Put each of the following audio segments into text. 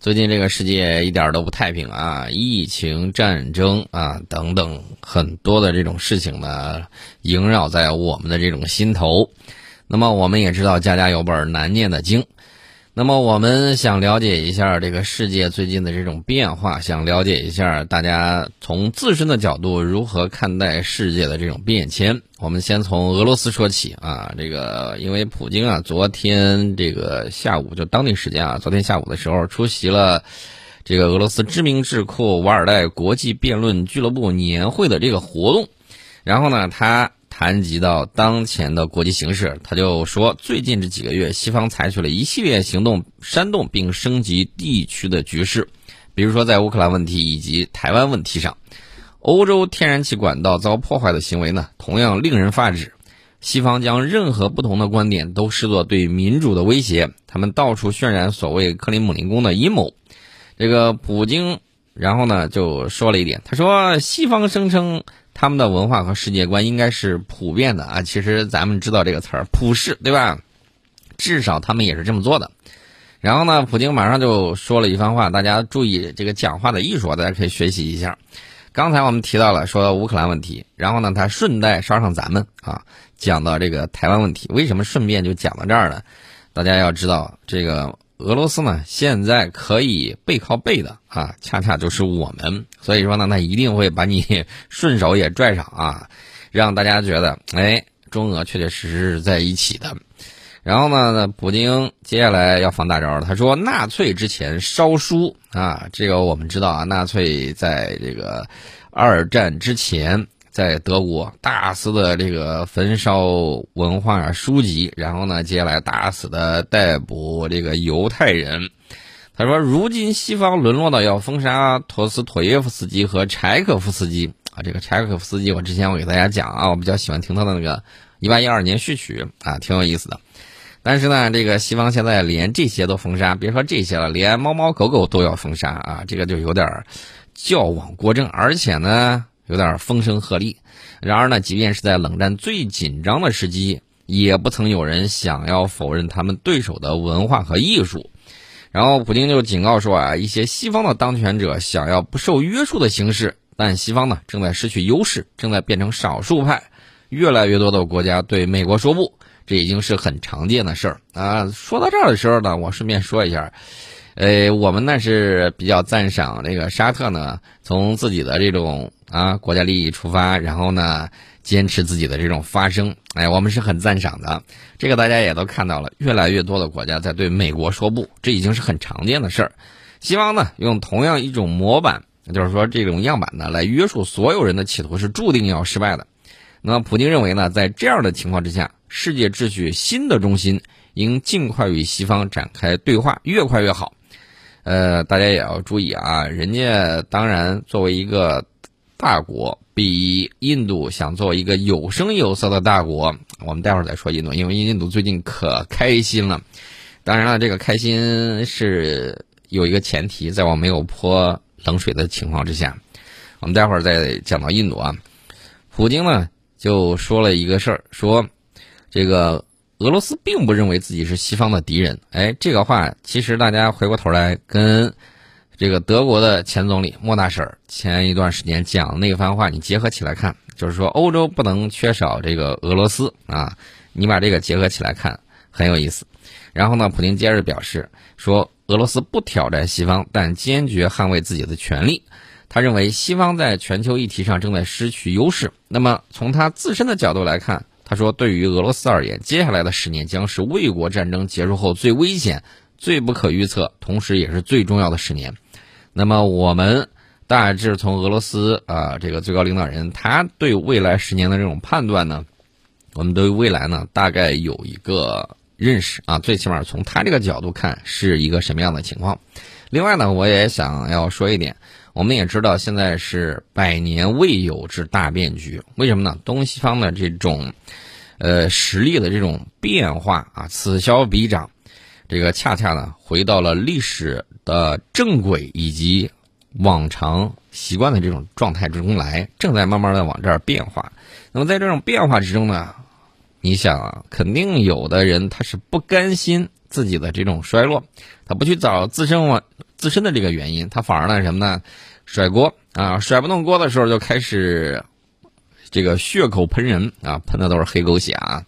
最近这个世界一点都不太平啊，疫情、战争啊等等很多的这种事情呢，萦绕在我们的这种心头。那么我们也知道家家有本难念的经。那么我们想了解一下这个世界最近的这种变化，想了解一下大家从自身的角度如何看待世界的这种变迁。我们先从俄罗斯说起啊，这个因为普京啊，昨天这个下午就当地时间啊，昨天下午的时候出席了这个俄罗斯知名智库瓦尔代国际辩论俱乐部年会的这个活动，然后呢，他。谈及到当前的国际形势，他就说，最近这几个月，西方采取了一系列行动，煽动并升级地区的局势，比如说在乌克兰问题以及台湾问题上，欧洲天然气管道遭破坏的行为呢，同样令人发指。西方将任何不同的观点都视作对民主的威胁，他们到处渲染所谓克里姆林宫的阴谋。这个普京，然后呢就说了一点，他说，西方声称。他们的文化和世界观应该是普遍的啊，其实咱们知道这个词儿“普世”，对吧？至少他们也是这么做的。然后呢，普京马上就说了一番话，大家注意这个讲话的艺术，大家可以学习一下。刚才我们提到了说乌克兰问题，然后呢，他顺带捎上咱们啊，讲到这个台湾问题。为什么顺便就讲到这儿呢？大家要知道这个。俄罗斯呢，现在可以背靠背的啊，恰恰就是我们。所以说呢，他一定会把你 顺手也拽上啊，让大家觉得，哎，中俄确确实实是在一起的。然后呢，普京接下来要放大招了他说，纳粹之前烧书啊，这个我们知道啊，纳粹在这个二战之前。在德国大肆的这个焚烧文化书籍，然后呢，接下来大肆的逮捕这个犹太人。他说，如今西方沦落到要封杀托斯妥耶夫斯基和柴可夫斯基啊。这个柴可夫斯基，我之前我给大家讲啊，我比较喜欢听他的那个《一八一二年序曲》啊，挺有意思的。但是呢，这个西方现在连这些都封杀，别说这些了，连猫猫狗狗都要封杀啊，这个就有点矫枉过正，而且呢。有点风声鹤唳，然而呢，即便是在冷战最紧张的时机，也不曾有人想要否认他们对手的文化和艺术。然后，普京就警告说啊，一些西方的当权者想要不受约束的形式，但西方呢正在失去优势，正在变成少数派。越来越多的国家对美国说不，这已经是很常见的事儿啊。说到这儿的时候呢，我顺便说一下。呃，我们呢是比较赞赏这个沙特呢，从自己的这种啊国家利益出发，然后呢坚持自己的这种发声，哎，我们是很赞赏的。这个大家也都看到了，越来越多的国家在对美国说不，这已经是很常见的事儿。西方呢用同样一种模板，就是说这种样板呢来约束所有人的企图是注定要失败的。那么普京认为呢，在这样的情况之下，世界秩序新的中心应尽快与西方展开对话，越快越好。呃，大家也要注意啊！人家当然作为一个大国，比印度想做一个有声有色的大国。我们待会儿再说印度，因为印度最近可开心了。当然了，这个开心是有一个前提，在我没有泼冷水的情况之下。我们待会儿再讲到印度啊。普京呢就说了一个事儿，说这个。俄罗斯并不认为自己是西方的敌人，哎，这个话其实大家回过头来跟这个德国的前总理莫大婶前一段时间讲那番话，你结合起来看，就是说欧洲不能缺少这个俄罗斯啊，你把这个结合起来看很有意思。然后呢，普京接着表示说，俄罗斯不挑战西方，但坚决捍卫自己的权利。他认为西方在全球议题上正在失去优势。那么从他自身的角度来看。他说：“对于俄罗斯而言，接下来的十年将是卫国战争结束后最危险、最不可预测，同时也是最重要的十年。那么，我们大致从俄罗斯啊这个最高领导人他对未来十年的这种判断呢，我们对未来呢大概有一个认识啊，最起码从他这个角度看是一个什么样的情况。另外呢，我也想要说一点。”我们也知道，现在是百年未有之大变局。为什么呢？东西方的这种，呃，实力的这种变化啊，此消彼长，这个恰恰呢，回到了历史的正轨以及往常习惯的这种状态之中来，正在慢慢的往这儿变化。那么在这种变化之中呢，你想啊，肯定有的人他是不甘心自己的这种衰落，他不去找自身往。自身的这个原因，他反而呢什么呢？甩锅啊，甩不动锅的时候就开始这个血口喷人啊，喷的都是黑狗血啊。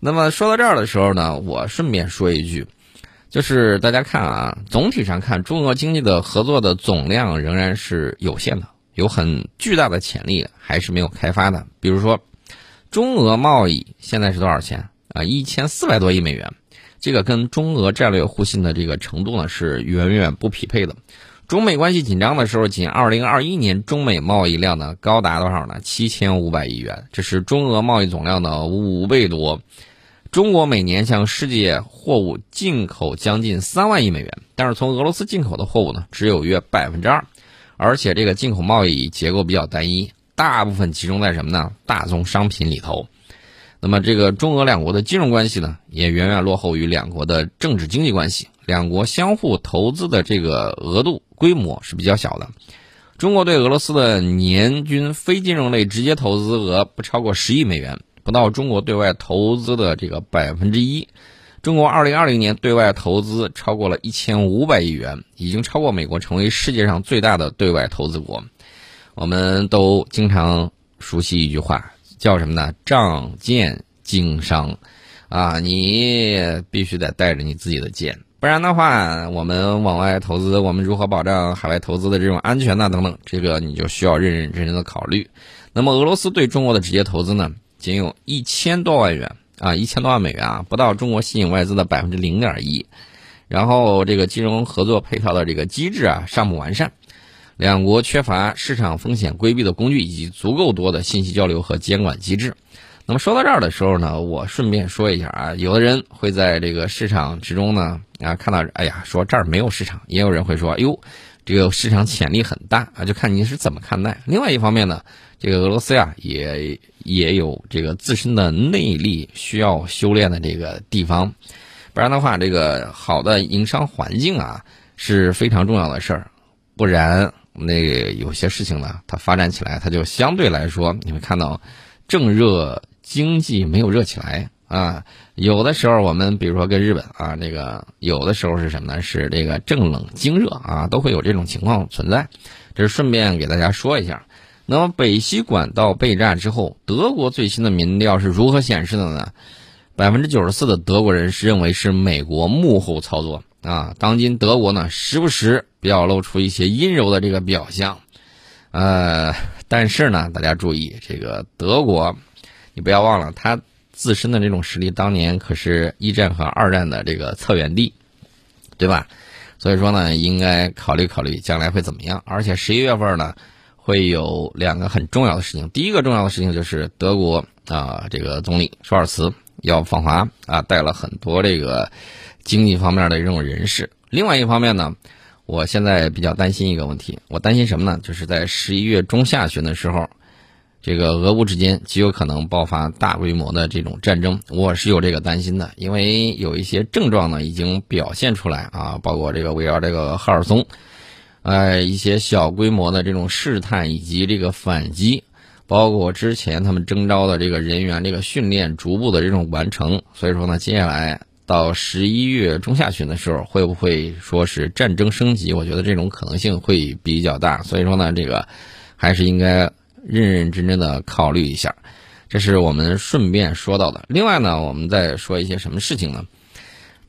那么说到这儿的时候呢，我顺便说一句，就是大家看啊，总体上看，中俄经济的合作的总量仍然是有限的，有很巨大的潜力还是没有开发的。比如说，中俄贸易现在是多少钱啊？一千四百多亿美元，这个跟中俄战略互信的这个程度呢是远远不匹配的。中美关系紧张的时候，仅2021年中美贸易量呢高达多少呢？七千五百亿元，这是中俄贸易总量的五倍多。中国每年向世界货物进口将近三万亿美元，但是从俄罗斯进口的货物呢，只有约百分之二，而且这个进口贸易结构比较单一，大部分集中在什么呢？大宗商品里头。那么这个中俄两国的金融关系呢，也远远落后于两国的政治经济关系，两国相互投资的这个额度规模是比较小的。中国对俄罗斯的年均非金融类直接投资额不超过十亿美元。不到中国对外投资的这个百分之一，中国二零二零年对外投资超过了一千五百亿元，已经超过美国成为世界上最大的对外投资国。我们都经常熟悉一句话，叫什么呢？仗剑经商，啊，你必须得带着你自己的剑，不然的话，我们往外投资，我们如何保障海外投资的这种安全呢？等等，这个你就需要认认真真的考虑。那么，俄罗斯对中国的直接投资呢？仅有一千多万元啊，一千多万美元啊，不到中国吸引外资的百分之零点一。然后这个金融合作配套的这个机制啊，尚不完善，两国缺乏市场风险规避的工具以及足够多的信息交流和监管机制。那么说到这儿的时候呢，我顺便说一下啊，有的人会在这个市场之中呢啊看到，哎呀，说这儿没有市场；也有人会说，哎呦，这个市场潜力很大啊，就看你是怎么看待。另外一方面呢。这个俄罗斯呀，也也有这个自身的内力需要修炼的这个地方，不然的话，这个好的营商环境啊是非常重要的事儿，不然那有些事情呢，它发展起来，它就相对来说，你会看到正热经济没有热起来啊。有的时候我们比如说跟日本啊，这个有的时候是什么呢？是这个正冷经热啊，都会有这种情况存在。这是顺便给大家说一下。那么北溪管道被炸之后，德国最新的民调是如何显示的呢？百分之九十四的德国人是认为是美国幕后操作啊。当今德国呢，时不时表露出一些阴柔的这个表象，呃，但是呢，大家注意，这个德国，你不要忘了，他自身的这种实力，当年可是一战和二战的这个策源地，对吧？所以说呢，应该考虑考虑将来会怎么样。而且十一月份呢。会有两个很重要的事情。第一个重要的事情就是德国啊，这个总理舒尔茨要访华啊，带了很多这个经济方面的这种人士。另外一方面呢，我现在比较担心一个问题，我担心什么呢？就是在十一月中下旬的时候，这个俄乌之间极有可能爆发大规模的这种战争。我是有这个担心的，因为有一些症状呢已经表现出来啊，包括这个围绕这个赫尔松。呃，一些小规模的这种试探以及这个反击，包括之前他们征召的这个人员这个训练逐步的这种完成，所以说呢，接下来到十一月中下旬的时候，会不会说是战争升级？我觉得这种可能性会比较大，所以说呢，这个还是应该认认真真的考虑一下。这是我们顺便说到的。另外呢，我们再说一些什么事情呢？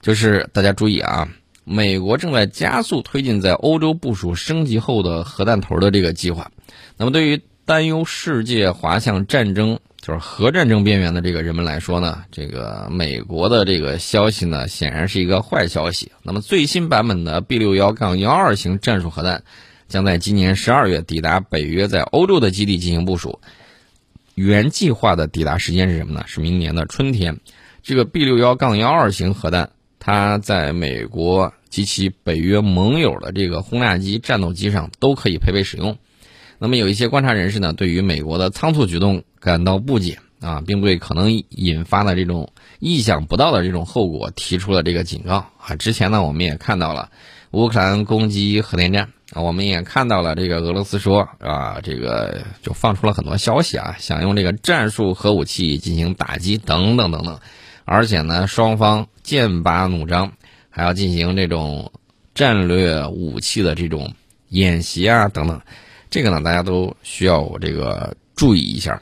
就是大家注意啊。美国正在加速推进在欧洲部署升级后的核弹头的这个计划。那么，对于担忧世界滑向战争，就是核战争边缘的这个人们来说呢，这个美国的这个消息呢，显然是一个坏消息。那么，最新版本的 B 六幺杠幺二型战术核弹将在今年十二月抵达北约在欧洲的基地进行部署。原计划的抵达时间是什么呢？是明年的春天。这个 B 六幺杠幺二型核弹。它在美国及其北约盟友的这个轰炸机、战斗机上都可以配备使用。那么有一些观察人士呢，对于美国的仓促举动感到不解啊，并对可能引发的这种意想不到的这种后果提出了这个警告啊。之前呢，我们也看到了乌克兰攻击核电站啊，我们也看到了这个俄罗斯说啊，这个就放出了很多消息啊，想用这个战术核武器进行打击等等等等。而且呢，双方剑拔弩张，还要进行这种战略武器的这种演习啊等等，这个呢大家都需要我这个注意一下。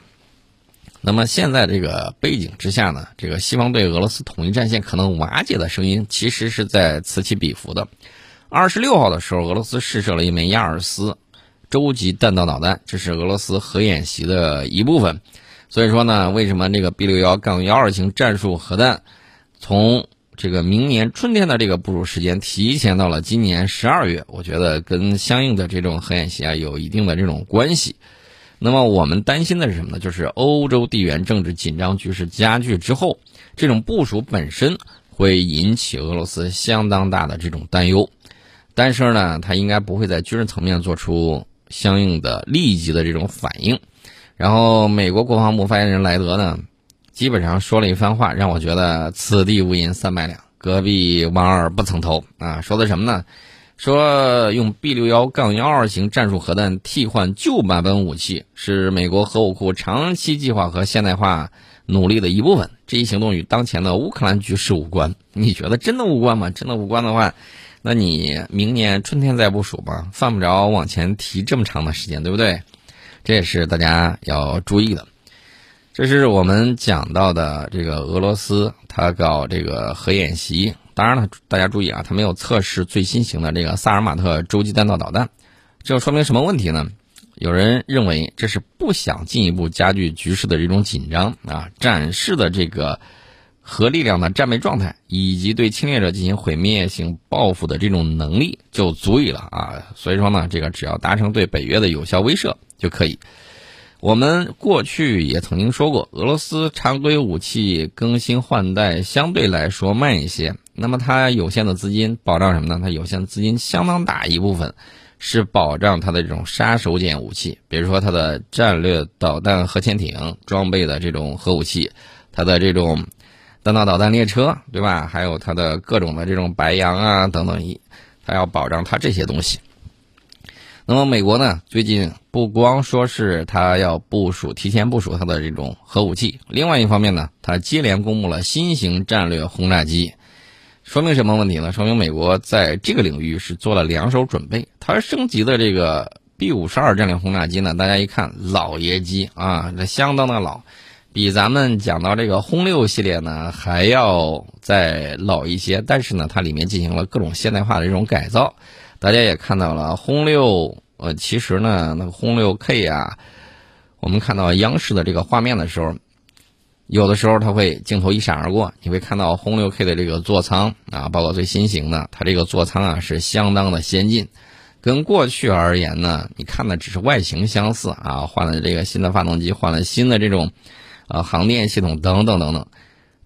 那么现在这个背景之下呢，这个西方对俄罗斯统一战线可能瓦解的声音，其实是在此起彼伏的。二十六号的时候，俄罗斯试射了一枚亚尔斯洲际弹道导弹，这是俄罗斯核演习的一部分。所以说呢，为什么这个 B 六幺杠幺二型战术核弹从这个明年春天的这个部署时间提前到了今年十二月？我觉得跟相应的这种核演习啊有一定的这种关系。那么我们担心的是什么呢？就是欧洲地缘政治紧张局势加剧之后，这种部署本身会引起俄罗斯相当大的这种担忧。但是呢，他应该不会在军事层面做出相应的立即的这种反应。然后，美国国防部发言人莱德呢，基本上说了一番话，让我觉得此地无银三百两，隔壁王二不曾偷啊。说的什么呢？说用 B 六幺杠幺二型战术核弹替换旧版本武器，是美国核武库长期计划和现代化努力的一部分。这一行动与当前的乌克兰局势无关。你觉得真的无关吗？真的无关的话？那你明年春天再部署吧，犯不着往前提这么长的时间，对不对？这也是大家要注意的。这是我们讲到的这个俄罗斯，他搞这个核演习。当然了，大家注意啊，他没有测试最新型的这个萨尔马特洲际弹道导弹。这说明什么问题呢？有人认为这是不想进一步加剧局势的这种紧张啊，展示的这个。核力量的战备状态以及对侵略者进行毁灭性报复的这种能力就足以了啊！所以说呢，这个只要达成对北约的有效威慑就可以。我们过去也曾经说过，俄罗斯常规武器更新换代相对来说慢一些，那么它有限的资金保障什么呢？它有限的资金相当大一部分是保障它的这种杀手锏武器，比如说它的战略导弹核潜艇装备的这种核武器，它的这种。弹道导弹列车，对吧？还有它的各种的这种白杨啊等等，一，它要保障它这些东西。那么美国呢，最近不光说是它要部署、提前部署它的这种核武器，另外一方面呢，它接连公布了新型战略轰炸机，说明什么问题呢？说明美国在这个领域是做了两手准备。它升级的这个 B 五十二战略轰炸机呢，大家一看老爷机啊，这相当的老。比咱们讲到这个轰六系列呢还要再老一些，但是呢，它里面进行了各种现代化的这种改造。大家也看到了，轰六呃，其实呢，那个轰六 K 啊，我们看到央视的这个画面的时候，有的时候它会镜头一闪而过，你会看到轰六 K 的这个座舱啊，包括最新型的，它这个座舱啊是相当的先进。跟过去而言呢，你看的只是外形相似啊，换了这个新的发动机，换了新的这种。啊，航电系统等等等等，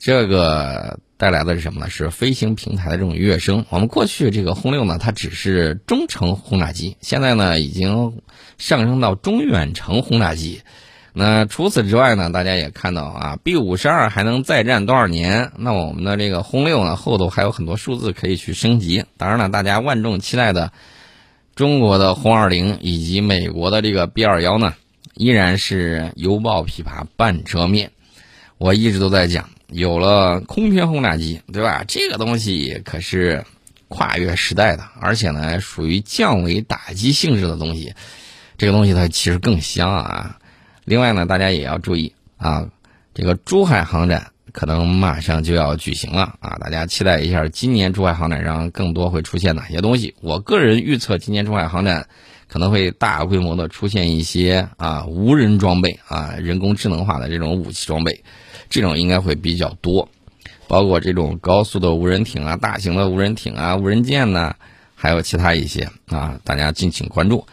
这个带来的是什么呢？是飞行平台的这种跃升。我们过去这个轰六呢，它只是中程轰炸机，现在呢已经上升到中远程轰炸机。那除此之外呢，大家也看到啊，B 五十二还能再战多少年？那我们的这个轰六呢，后头还有很多数字可以去升级。当然了，大家万众期待的中国的轰二零以及美国的这个 B 二幺呢？依然是犹抱琵琶半遮面，我一直都在讲，有了空天轰炸机，对吧？这个东西可是跨越时代的，而且呢，属于降维打击性质的东西。这个东西它其实更香啊。另外呢，大家也要注意啊，这个珠海航展可能马上就要举行了啊，大家期待一下，今年珠海航展上更多会出现哪些东西？我个人预测，今年珠海航展。可能会大规模的出现一些啊无人装备啊人工智能化的这种武器装备，这种应该会比较多，包括这种高速的无人艇啊、大型的无人艇啊、无人舰呢，还有其他一些啊，大家敬请关注。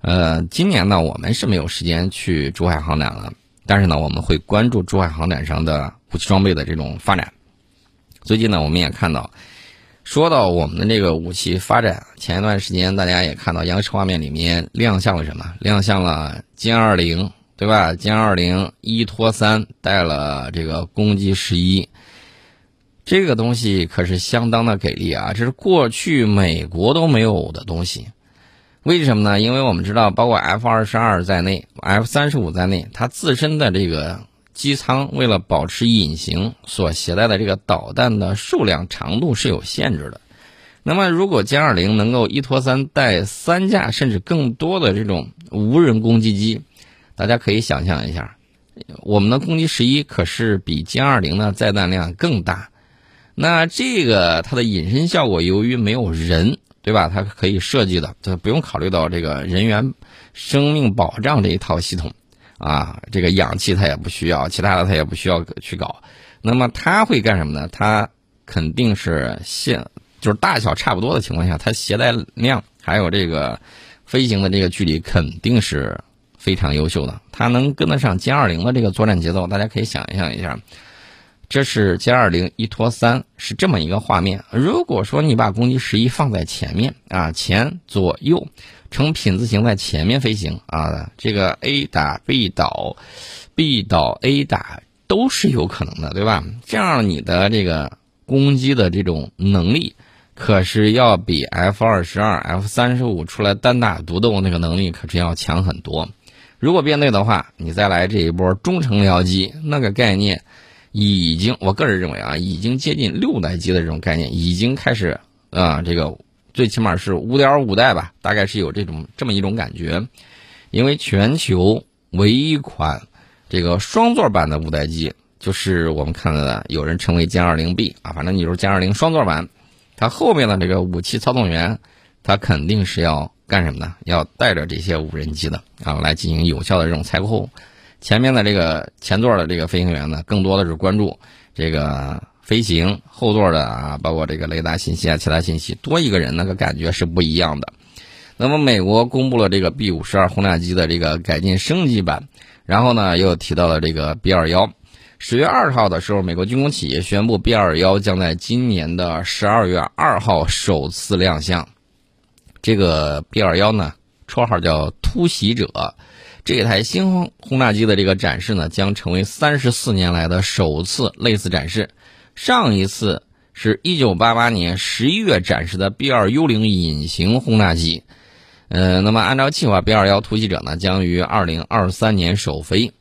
呃，今年呢我们是没有时间去珠海航展了，但是呢我们会关注珠海航展上的武器装备的这种发展。最近呢我们也看到。说到我们的这个武器发展，前一段时间大家也看到央视画面里面亮相了什么？亮相了歼二零，对吧？歼二零一拖三带了这个攻击十一，这个东西可是相当的给力啊！这是过去美国都没有的东西。为什么呢？因为我们知道，包括 F 二十二在内，F 三十五在内，它自身的这个。机舱为了保持隐形，所携带的这个导弹的数量长度是有限制的。那么，如果歼二零能够一拖三带三架甚至更多的这种无人攻击机，大家可以想象一下，我们的攻击十一可是比歼二零的载弹量更大。那这个它的隐身效果，由于没有人，对吧？它可以设计的，它不用考虑到这个人员生命保障这一套系统啊，这个氧气它也不需要，其他的它也不需要去搞。那么它会干什么呢？它肯定是现就是大小差不多的情况下，它携带量还有这个飞行的这个距离肯定是非常优秀的。它能跟得上歼二零的这个作战节奏，大家可以想象一下，这是歼二零一拖三是这么一个画面。如果说你把攻击十一放在前面啊，前左右呈品字形在前面飞行啊，这个 A 打 B 倒，B 倒 A 打都是有可能的，对吧？这样你的这个攻击的这种能力。可是要比 F 二十二、F 三十五出来单打独斗那个能力可是要强很多。如果编队的话，你再来这一波中程僚机，那个概念已经，我个人认为啊，已经接近六代机的这种概念，已经开始啊，这个最起码是五点五代吧，大概是有这种这么一种感觉。因为全球唯一一款这个双座版的五代机，就是我们看到的，有人称为歼二零 B 啊，反正你就是歼二零双座版。它后面的这个武器操纵员，他肯定是要干什么呢？要带着这些无人机的啊，来进行有效的这种猜后。前面的这个前座的这个飞行员呢，更多的是关注这个飞行；后座的啊，包括这个雷达信息啊，其他信息，多一个人那个感觉是不一样的。那么，美国公布了这个 B 五十二轰炸机的这个改进升级版，然后呢，又提到了这个 B 二幺。十月二号的时候，美国军工企业宣布，B 二幺将在今年的十二月二号首次亮相。这个 B 二幺呢，绰号叫“突袭者”。这台新轰炸机的这个展示呢，将成为三十四年来的首次类似展示。上一次是一九八八年十一月展示的 B 二幽灵隐形轰炸机。呃，那么按照计划，B 二幺突袭者呢，将于二零二三年首飞。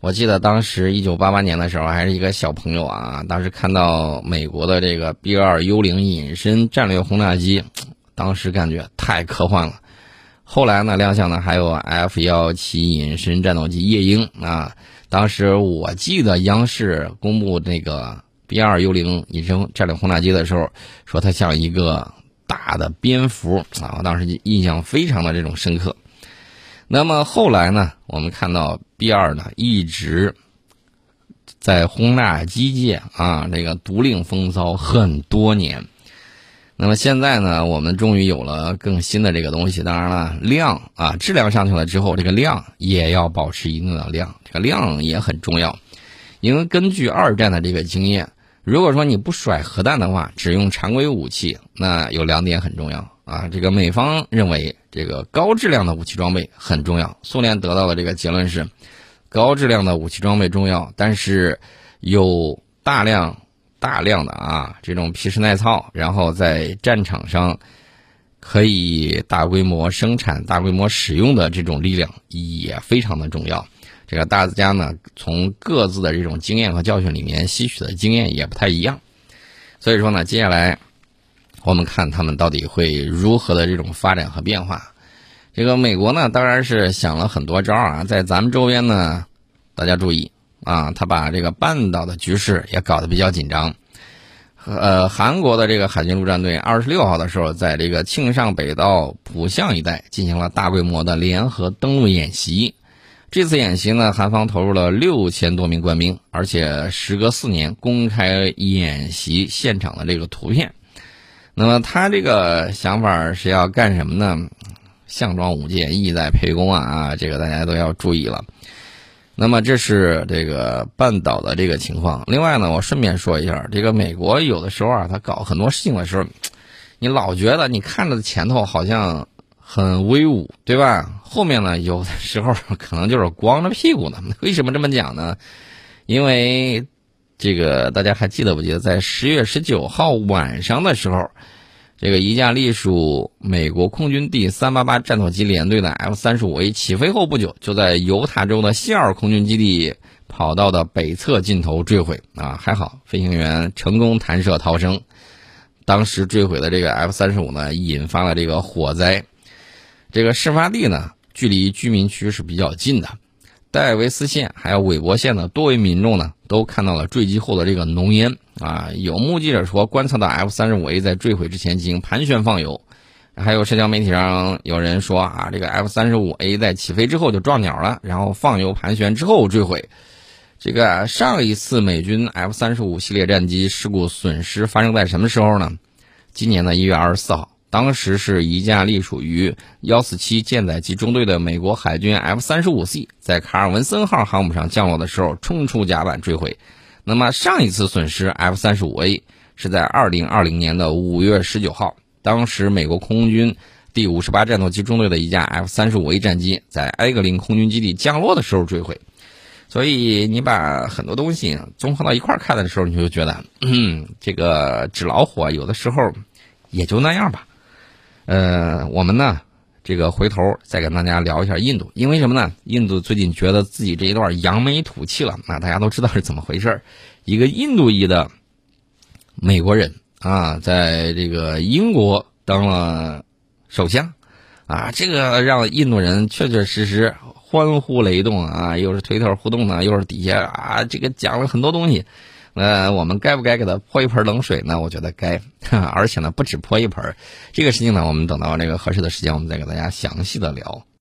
我记得当时一九八八年的时候，还是一个小朋友啊。当时看到美国的这个 B 二幽灵隐身战略轰炸机，当时感觉太科幻了。后来呢，亮相的还有 F 幺七隐身战斗机夜鹰啊。当时我记得央视公布那个 B 二幽灵隐身战略轰炸机的时候，说它像一个大的蝙蝠啊。我当时印象非常的这种深刻。那么后来呢？我们看到 B 二呢一直在轰炸机界啊，这个独领风骚很多年。那么现在呢，我们终于有了更新的这个东西。当然了，量啊，质量上去了之后，这个量也要保持一定的量，这个量也很重要。因为根据二战的这个经验，如果说你不甩核弹的话，只用常规武器，那有两点很重要。啊，这个美方认为这个高质量的武器装备很重要，苏联得到的这个结论是，高质量的武器装备重要，但是有大量大量的啊这种皮实耐操，然后在战场上可以大规模生产、大规模使用的这种力量也非常的重要。这个大家呢从各自的这种经验和教训里面吸取的经验也不太一样，所以说呢，接下来。我们看他们到底会如何的这种发展和变化。这个美国呢，当然是想了很多招啊，在咱们周边呢，大家注意啊，他把这个半岛的局势也搞得比较紧张。呃，韩国的这个海军陆战队二十六号的时候，在这个庆尚北道浦项一带进行了大规模的联合登陆演习。这次演习呢，韩方投入了六千多名官兵，而且时隔四年公开演习现场的这个图片。那么他这个想法是要干什么呢？项庄舞剑，意在沛公啊！啊，这个大家都要注意了。那么这是这个半岛的这个情况。另外呢，我顺便说一下，这个美国有的时候啊，他搞很多事情的时候，你老觉得你看着前头好像很威武，对吧？后面呢，有的时候可能就是光着屁股呢。为什么这么讲呢？因为。这个大家还记得不记得，在十月十九号晚上的时候，这个一架隶属美国空军第三八八战斗机联队的 F 三十五 A 起飞后不久，就在犹他州的谢尔空军基地跑道的北侧尽头坠毁。啊，还好飞行员成功弹射逃生。当时坠毁的这个 F 三十五呢，引发了这个火灾。这个事发地呢，距离居民区是比较近的。戴维斯县还有韦伯县的多位民众呢，都看到了坠机后的这个浓烟啊。有目击者说，观测到 F 三十五 A 在坠毁之前进行盘旋放油。还有社交媒体上有人说啊，这个 F 三十五 A 在起飞之后就撞鸟了，然后放油盘旋之后坠毁。这个上一次美军 F 三十五系列战机事故损失发生在什么时候呢？今年的一月二十四号。当时是一架隶属于幺四七舰载机中队的美国海军 F 三十五 C 在卡尔文森号航母上降落的时候冲出甲板坠毁。那么上一次损失 F 三十五 A 是在二零二零年的五月十九号，当时美国空军第五十八战斗机中队的一架 F 三十五 A 战机在埃格林空军基地降落的时候坠毁。所以你把很多东西综合到一块儿看的时候，你就觉得，嗯，这个纸老虎啊，有的时候也就那样吧。呃，我们呢，这个回头再跟大家聊一下印度，因为什么呢？印度最近觉得自己这一段扬眉吐气了。那大家都知道是怎么回事一个印度裔的美国人啊，在这个英国当了首相，啊，这个让印度人确确实实欢呼雷动啊！又是推特互动呢，又是底下啊，这个讲了很多东西。那，我们该不该给他泼一盆冷水呢？我觉得该，而且呢，不止泼一盆。这个事情呢，我们等到这个合适的时间，我们再给大家详细的聊。